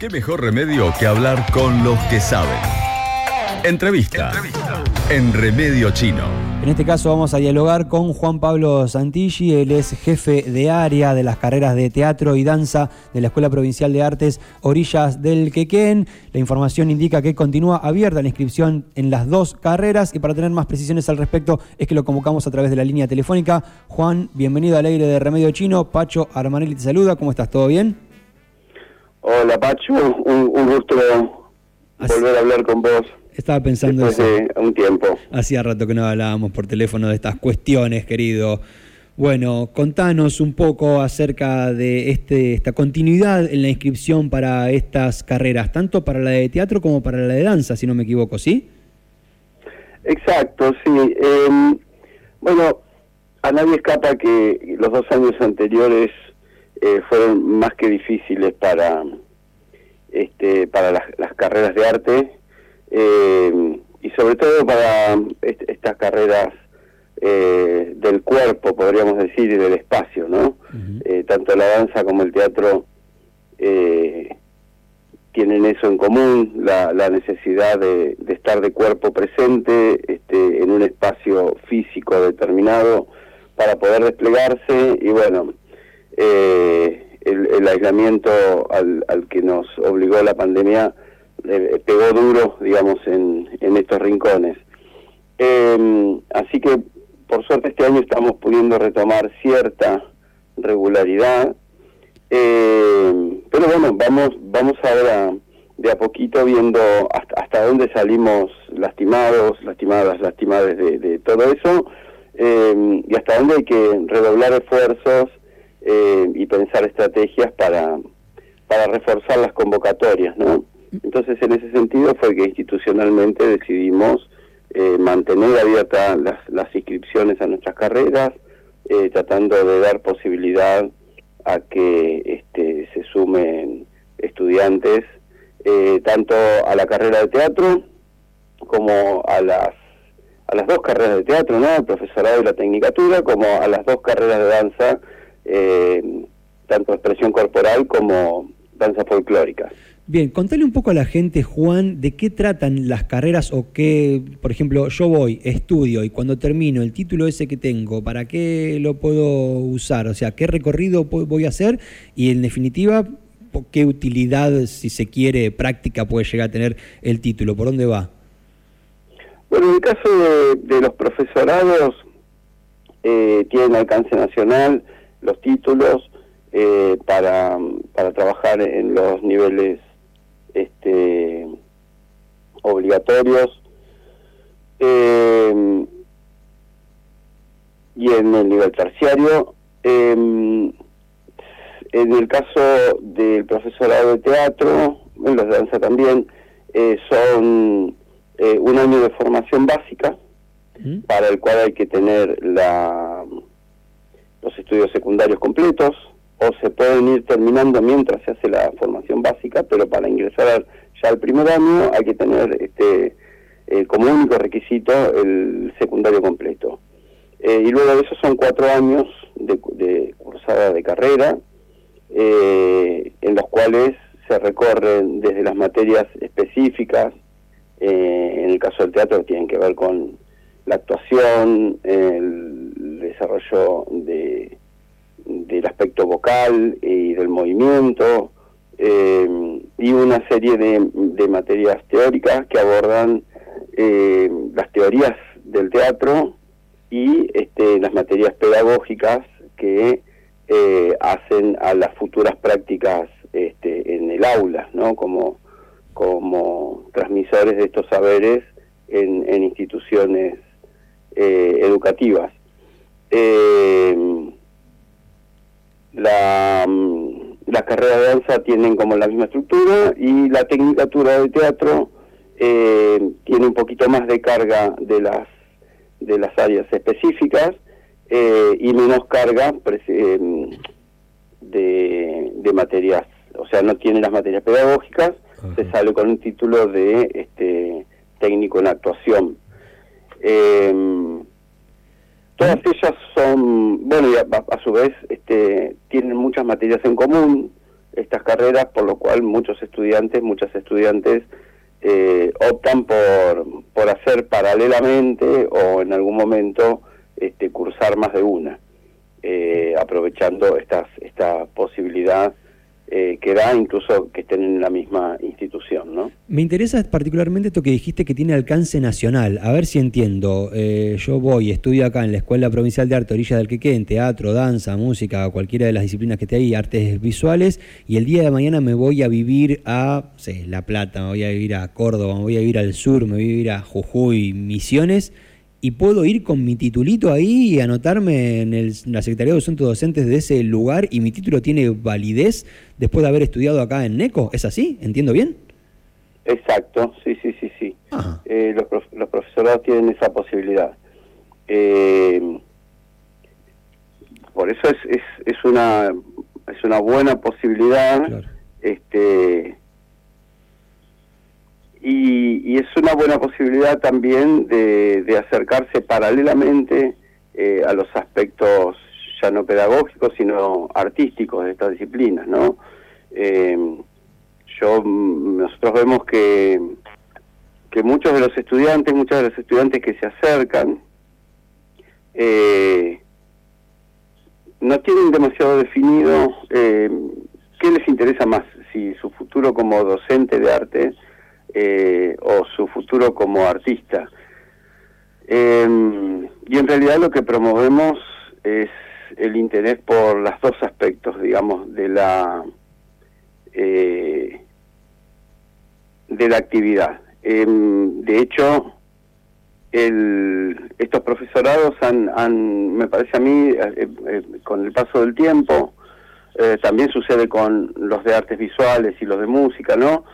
¿Qué mejor remedio que hablar con los que saben? Entrevista. En Remedio Chino. En este caso vamos a dialogar con Juan Pablo Santilli, él es jefe de área de las carreras de teatro y danza de la Escuela Provincial de Artes Orillas del Quequén. La información indica que continúa abierta la inscripción en las dos carreras y para tener más precisiones al respecto es que lo convocamos a través de la línea telefónica. Juan, bienvenido al aire de Remedio Chino. Pacho Armanelli te saluda, ¿cómo estás? ¿Todo bien? Hola Pacho, un, un gusto volver a hablar con vos. Estaba pensando después de un tiempo. Hacía rato que no hablábamos por teléfono de estas cuestiones, querido. Bueno, contanos un poco acerca de este, esta continuidad en la inscripción para estas carreras, tanto para la de teatro como para la de danza, si no me equivoco, ¿sí? Exacto, sí. Em, bueno, a nadie escapa que los dos años anteriores eh, fueron más que difíciles para, este, para las carreras de arte eh, y sobre todo para estas carreras eh, del cuerpo, podríamos decir, y del espacio, ¿no? Eh, tanto la danza como el teatro tienen eso en común, la, necesidad de, estar de cuerpo presente este, en un espacio físico determinado para poder desplegarse y bueno, el, aislamiento al, al que nos obligó la pandemia eh, pegó duro, digamos, en, estos rincones. Em, así que, por suerte, este año estamos pudiendo retomar cierta regularidad. Em, pero bueno, vamos, vamos ahora de a poquito viendo hasta, hasta dónde salimos lastimados, lastimadas, lastimadas de, de todo eso, em, y hasta dónde hay que redoblar esfuerzos y pensar estrategias para, para reforzar las convocatorias, ¿no? Entonces, en ese sentido fue que institucionalmente decidimos eh, mantener abiertas las, inscripciones a nuestras carreras, eh, tratando de dar posibilidad a que este, se sumen estudiantes eh, tanto a la carrera de teatro como a las a las dos carreras de teatro, ¿no? el profesorado y la tecnicatura, como a las dos carreras de danza, tanto expresión corporal como danza folclórica. Bien, contale un poco a la gente, Juan, de qué tratan las carreras o qué, por ejemplo, yo voy, estudio y cuando termino el título ese que tengo, ¿para qué lo puedo usar? O sea, ¿qué recorrido voy a hacer? Y en definitiva, ¿qué utilidad, si se quiere, práctica puede llegar a tener el título? ¿Por dónde va? Bueno, en el caso de, los profesorados, eh, tienen alcance nacional los títulos eh, para, para trabajar en los niveles este, obligatorios eh, y en el nivel terciario. Em, en el caso del profesorado de teatro, en los de danza también, eh, son eh, un año de formación básica, para el cual hay que tener la, los estudios secundarios completos, o se pueden ir terminando mientras se hace la formación básica, pero para ingresar ya al primer año hay que tener este eh, como único requisito el secundario completo. Eh, y luego de eso son cuatro años de, cursada de carrera, eh, en los cuales se recorren desde las materias específicas, en el caso del teatro tienen que ver con la actuación, el desarrollo de del aspecto vocal y del movimiento, eh, y una serie de, materias teóricas que abordan eh, las teorías del teatro y este, las materias pedagógicas que eh, hacen a las futuras prácticas este, en el aula, ¿no? como, como transmisores de estos saberes en, en instituciones educativas. La, mm, la carrera de danza tienen como la misma estructura y la tecnicatura de teatro eh, tiene un poquito más de carga de las de las áreas específicas eh, y menos carga em, de, de materias, o sea, no tiene las materias pedagógicas, se sale con un título de este técnico en actuación. Eh, Todas ellas son, bueno, y a, su vez este, tienen muchas materias en común, estas carreras, por lo cual muchos estudiantes, muchas estudiantes eh, optan por, por hacer paralelamente o en algún momento este, cursar más de una, eh, aprovechando estas, esta posibilidad eh, que da incluso que estén en la misma institución. ¿no? Me interesa particularmente esto que dijiste que tiene alcance nacional. A ver si entiendo. Eh, yo voy, estudio acá en la Escuela Provincial de Arte Orilla del Queque, en teatro, danza, música, cualquiera de las disciplinas que esté ahí, artes visuales, y el día de mañana me voy a vivir a sé, La Plata, me voy a vivir a Córdoba, me voy a vivir al sur, me voy a vivir a Jujuy, Misiones y puedo ir con mi titulito ahí y anotarme en, el, la Secretaría de Docentes Docentes de ese lugar y mi título tiene validez después de haber estudiado acá en NECO. ¿Es así? ¿Entiendo bien? Exacto, sí, sí, sí, sí. Eh, los, los, profesorados tienen esa posibilidad. Eh, por eso es, es, es, una es una buena posibilidad este y, es una buena posibilidad también de, acercarse paralelamente eh, a los aspectos ya no pedagógicos, sino artísticos de estas disciplinas, ¿no? Eh, yo, nosotros vemos que, que muchos de los estudiantes, muchos de los estudiantes que se acercan, eh, no tienen demasiado definido qué les interesa más, si su futuro como docente de arte, eh, o su futuro como artista. Em, y en realidad lo que promovemos es el interés por los dos aspectos, digamos, de la eh, de la actividad. Em, de hecho, el, estos profesorados han, han, me parece a mí, eh, con el paso del tiempo, también sucede con los de artes visuales y los de música, ¿no?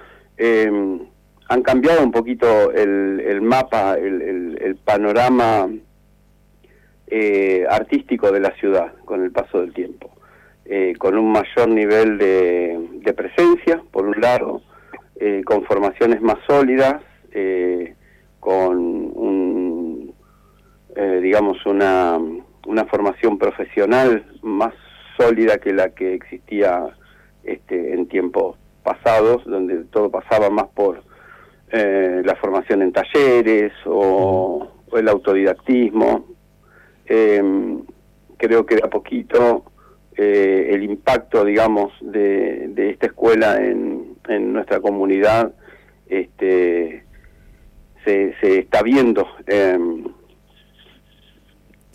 Han cambiado un poquito el, el mapa, el, el, panorama eh, artístico de la ciudad con el paso del tiempo, eh, con un mayor nivel de, de presencia, por un lado, eh, con formaciones más sólidas, con un, digamos una, una formación profesional más sólida que la que existía este, en tiempos pasados, donde todo pasaba más por eh, la formación en talleres o, el autodidactismo. Em, creo que de a poquito eh, el impacto, digamos, de, esta escuela en, nuestra comunidad este, se, se está viendo. Em,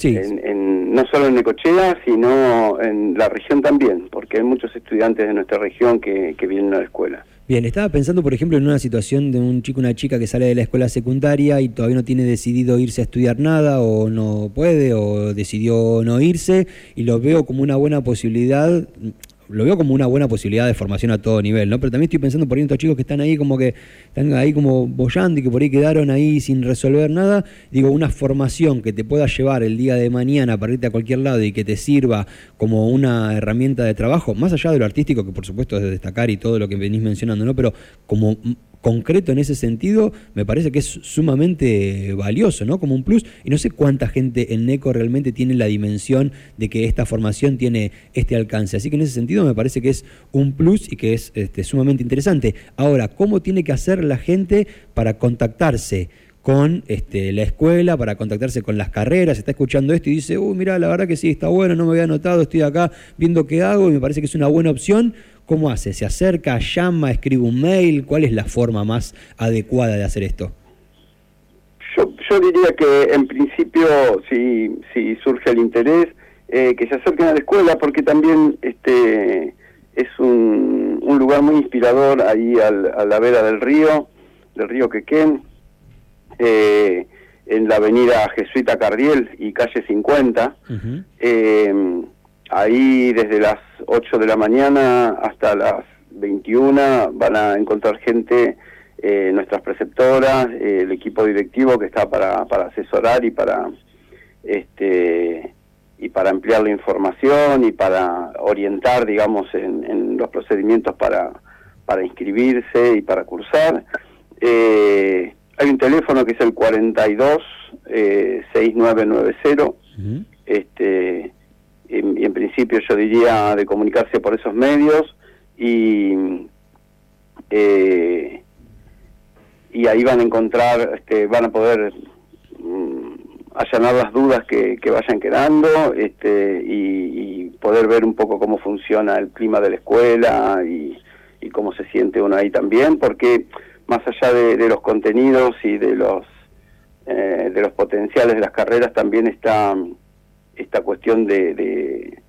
en, no solo en Necochea, sino en la región también, porque hay muchos estudiantes de nuestra región que, que vienen a la escuela. Bien, estaba pensando, por ejemplo, en una situación de un chico una chica que sale de la escuela secundaria y todavía no tiene decidido irse a estudiar nada o no puede o decidió no irse y lo veo como una buena posibilidad lo veo como una buena posibilidad de formación a todo nivel, ¿no? Pero también estoy pensando por ahí en estos chicos que están ahí como que están ahí como bollando y que por ahí quedaron ahí sin resolver nada. Digo, una formación que te pueda llevar el día de mañana para irte a cualquier lado y que te sirva como una herramienta de trabajo, más allá de lo artístico, que por supuesto es de destacar y todo lo que venís mencionando, ¿no? Pero como concreto en ese sentido, me parece que es sumamente valioso, ¿no? Como un plus. Y no sé cuánta gente en NECO realmente tiene la dimensión de que esta formación tiene este alcance. Así que en ese sentido me parece que es un plus y que es este, sumamente interesante. Ahora, ¿cómo tiene que hacer la gente para contactarse? con este, la escuela, para contactarse con las carreras, está escuchando esto y dice, uy, mira, la verdad que sí, está bueno, no me había anotado, estoy acá viendo qué hago y me parece que es una buena opción, ¿Cómo hace? ¿Se acerca, llama, escribe un mail? ¿Cuál es la forma más adecuada de hacer esto? Yo, diría que en principio, si, si surge el interés, eh, que se acerquen a la escuela, porque también este es un, un lugar muy inspirador ahí a la vera del río, del río Quequén, eh, en la avenida Jesuita Cardiel y calle 50. Ahí desde las 8 de la mañana hasta las 21 van a encontrar gente, eh, nuestras preceptoras, eh, el equipo directivo que está para, para asesorar y para este y para ampliar la información y para orientar, digamos, en, los procedimientos para, para inscribirse y para cursar. Eh, hay un teléfono que es el 42 6990. este, y en principio yo diría de comunicarse por esos medios y eh, y ahí van a encontrar, este, van a poder mm, allanar las dudas que, vayan quedando este, y, poder ver un poco cómo funciona el clima de la escuela y, cómo se siente uno ahí también, porque más allá de, los contenidos y de los eh, de los potenciales de las carreras también está esta cuestión de, de,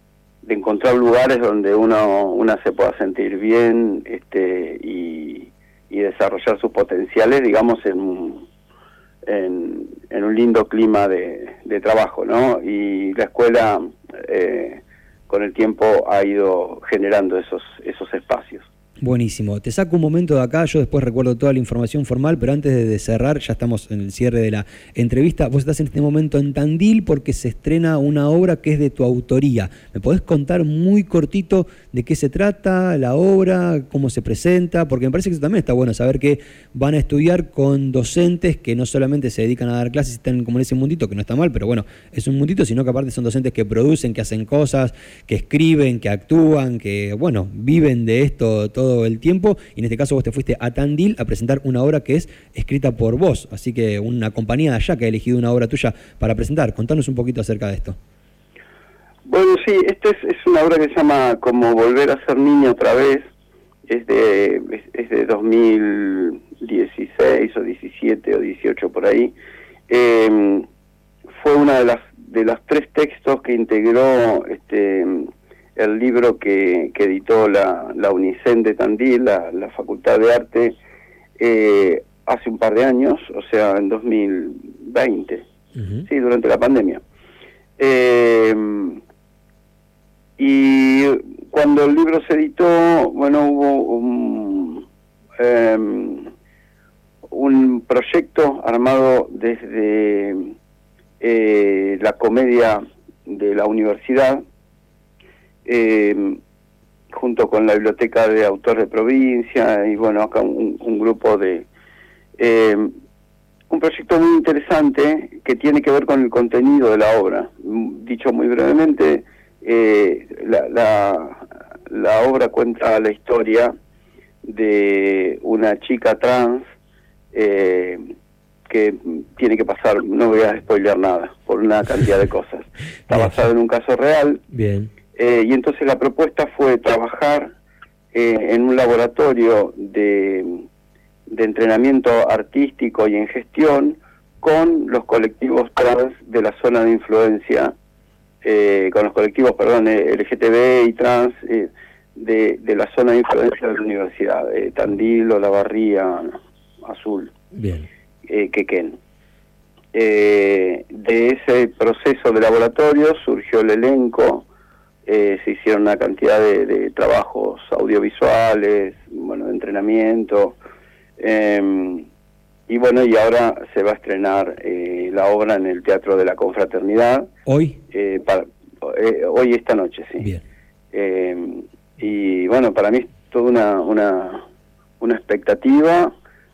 encontrar lugares donde uno una se pueda sentir bien este, y, desarrollar sus potenciales, digamos, en un, en, un lindo clima de, de, trabajo, ¿no? Y la escuela eh, con el tiempo ha ido generando esos, esos espacios. Buenísimo. Te saco un momento de acá, yo después recuerdo toda la información formal, pero antes de cerrar, ya estamos en el cierre de la entrevista, vos estás en este momento en Tandil porque se estrena una obra que es de tu autoría. ¿Me podés contar muy cortito de qué se trata, la obra, cómo se presenta? Porque me parece que eso también está bueno, saber que van a estudiar con docentes que no solamente se dedican a dar clases y están como en ese mundito, que no está mal, pero bueno, es un mundito, sino que aparte son docentes que producen, que hacen cosas, que escriben, que actúan, que, bueno, viven de esto todo el tiempo y en este caso vos te fuiste a Tandil a presentar una obra que es escrita por vos, así que una compañía de allá que ha elegido una obra tuya para presentar. Contanos un poquito acerca de esto. Bueno, sí, esta es, una obra que se llama Como volver a ser niño otra vez, es de, es, de 2016 o 17 o 18 por ahí. Em, fue una de las de los tres textos que integró este el libro que, editó la, la, UNICEN de Tandil, la, Facultad de Arte, eh, hace un par de años, o sea, en 2020, sí, durante la pandemia. Eh, y cuando el libro se editó, bueno, hubo un, em, un proyecto armado desde eh, la comedia de la universidad, eh, junto con la Biblioteca de Autores de Provincia y bueno, acá un, grupo de... Eh, un proyecto muy interesante que tiene que ver con el contenido de la obra. Dicho muy brevemente, eh, la, la, obra cuenta la historia de una chica trans eh, que tiene que pasar, no voy a spoilear nada, por una cantidad de cosas. Está basado en un caso real. Bien eh, y entonces la propuesta fue trabajar eh, en un laboratorio de, entrenamiento artístico y en gestión con los colectivos trans de la zona de influencia, eh, con los colectivos, perdón, LGTB y trans de, de, la zona de influencia de la universidad, Tandil, Olavarría, Azul, Bien. Quequén. de ese proceso de laboratorio surgió el elenco eh, se hicieron una cantidad de, trabajos audiovisuales, bueno, de entrenamiento, em, y bueno, y ahora se va a estrenar eh, la obra en el Teatro de la Confraternidad. ¿Hoy? Eh, hoy, esta noche, sí. Bien. Em, y bueno, para mí es toda una, una, una expectativa.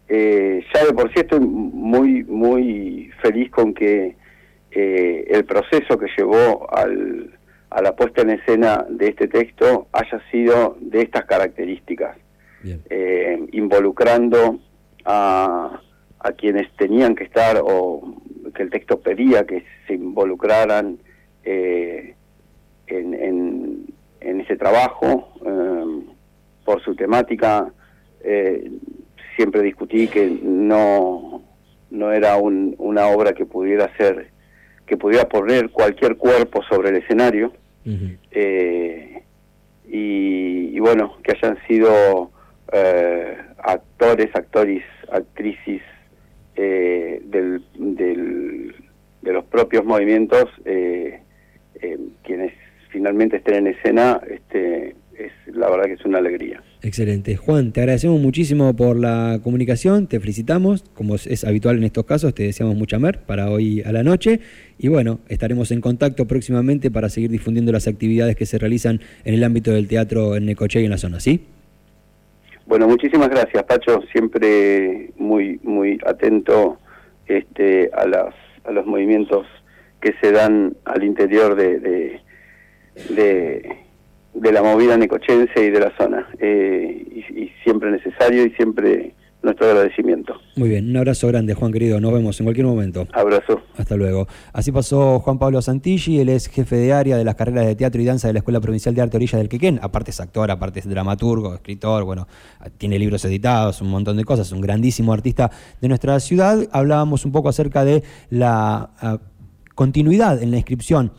ya de por sí estoy muy, muy feliz con que el proceso que llevó al a la puesta en escena de este texto haya sido de estas características, eh, involucrando a, a, quienes tenían que estar o que el texto pedía que se involucraran eh, en, en, ese trabajo eh, por su temática. siempre discutí que no, no era una obra que pudiera ser que pudiera poner cualquier cuerpo sobre el escenario eh, y, bueno, que hayan sido eh, actores, actores, actrices eh, del, de los propios movimientos quienes finalmente estén en escena, este, es la verdad que es una alegría. Excelente. Juan, te agradecemos muchísimo por la comunicación, te felicitamos, como es habitual en estos casos, te deseamos mucha mer para hoy a la noche y bueno, estaremos en contacto próximamente para seguir difundiendo las actividades que se realizan en el ámbito del teatro en Necoche y en la zona, ¿sí? Bueno, muchísimas gracias, Pacho, siempre muy muy atento este, a, las, a los movimientos que se dan al interior de, de de la movida necochense y de la zona. y, y siempre necesario y siempre nuestro agradecimiento. Muy bien, un abrazo grande, Juan querido. Nos vemos en cualquier momento. Abrazo. Hasta luego. Así pasó Juan Pablo Santilli, él es jefe de área de las carreras de teatro y danza de la Escuela Provincial de Arte Orilla del Quequén. Aparte es actor, aparte es dramaturgo, escritor, bueno, tiene libros editados, un montón de cosas, un grandísimo artista de nuestra ciudad. Hablábamos un poco acerca de la ah, continuidad en la inscripción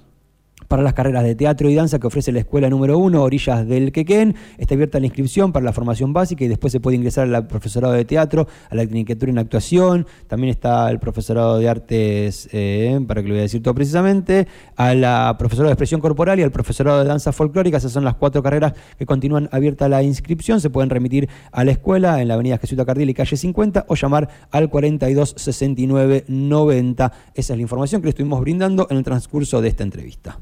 para las carreras de teatro y danza que ofrece la escuela número uno, Orillas del Quequén. Está abierta la inscripción para la formación básica y después se puede ingresar al profesorado de teatro, a la tecnicatura en actuación. También está el profesorado de artes, eh, para que lo voy a decir todo precisamente, a la profesorado de expresión corporal y al profesorado de danza folclórica. Esas son las cuatro carreras que continúan abierta la inscripción. Se pueden remitir a la escuela en la avenida Jesús Cardiel y calle 50 o llamar al 42 69 90. Esa es la información que le estuvimos brindando en el transcurso de esta entrevista.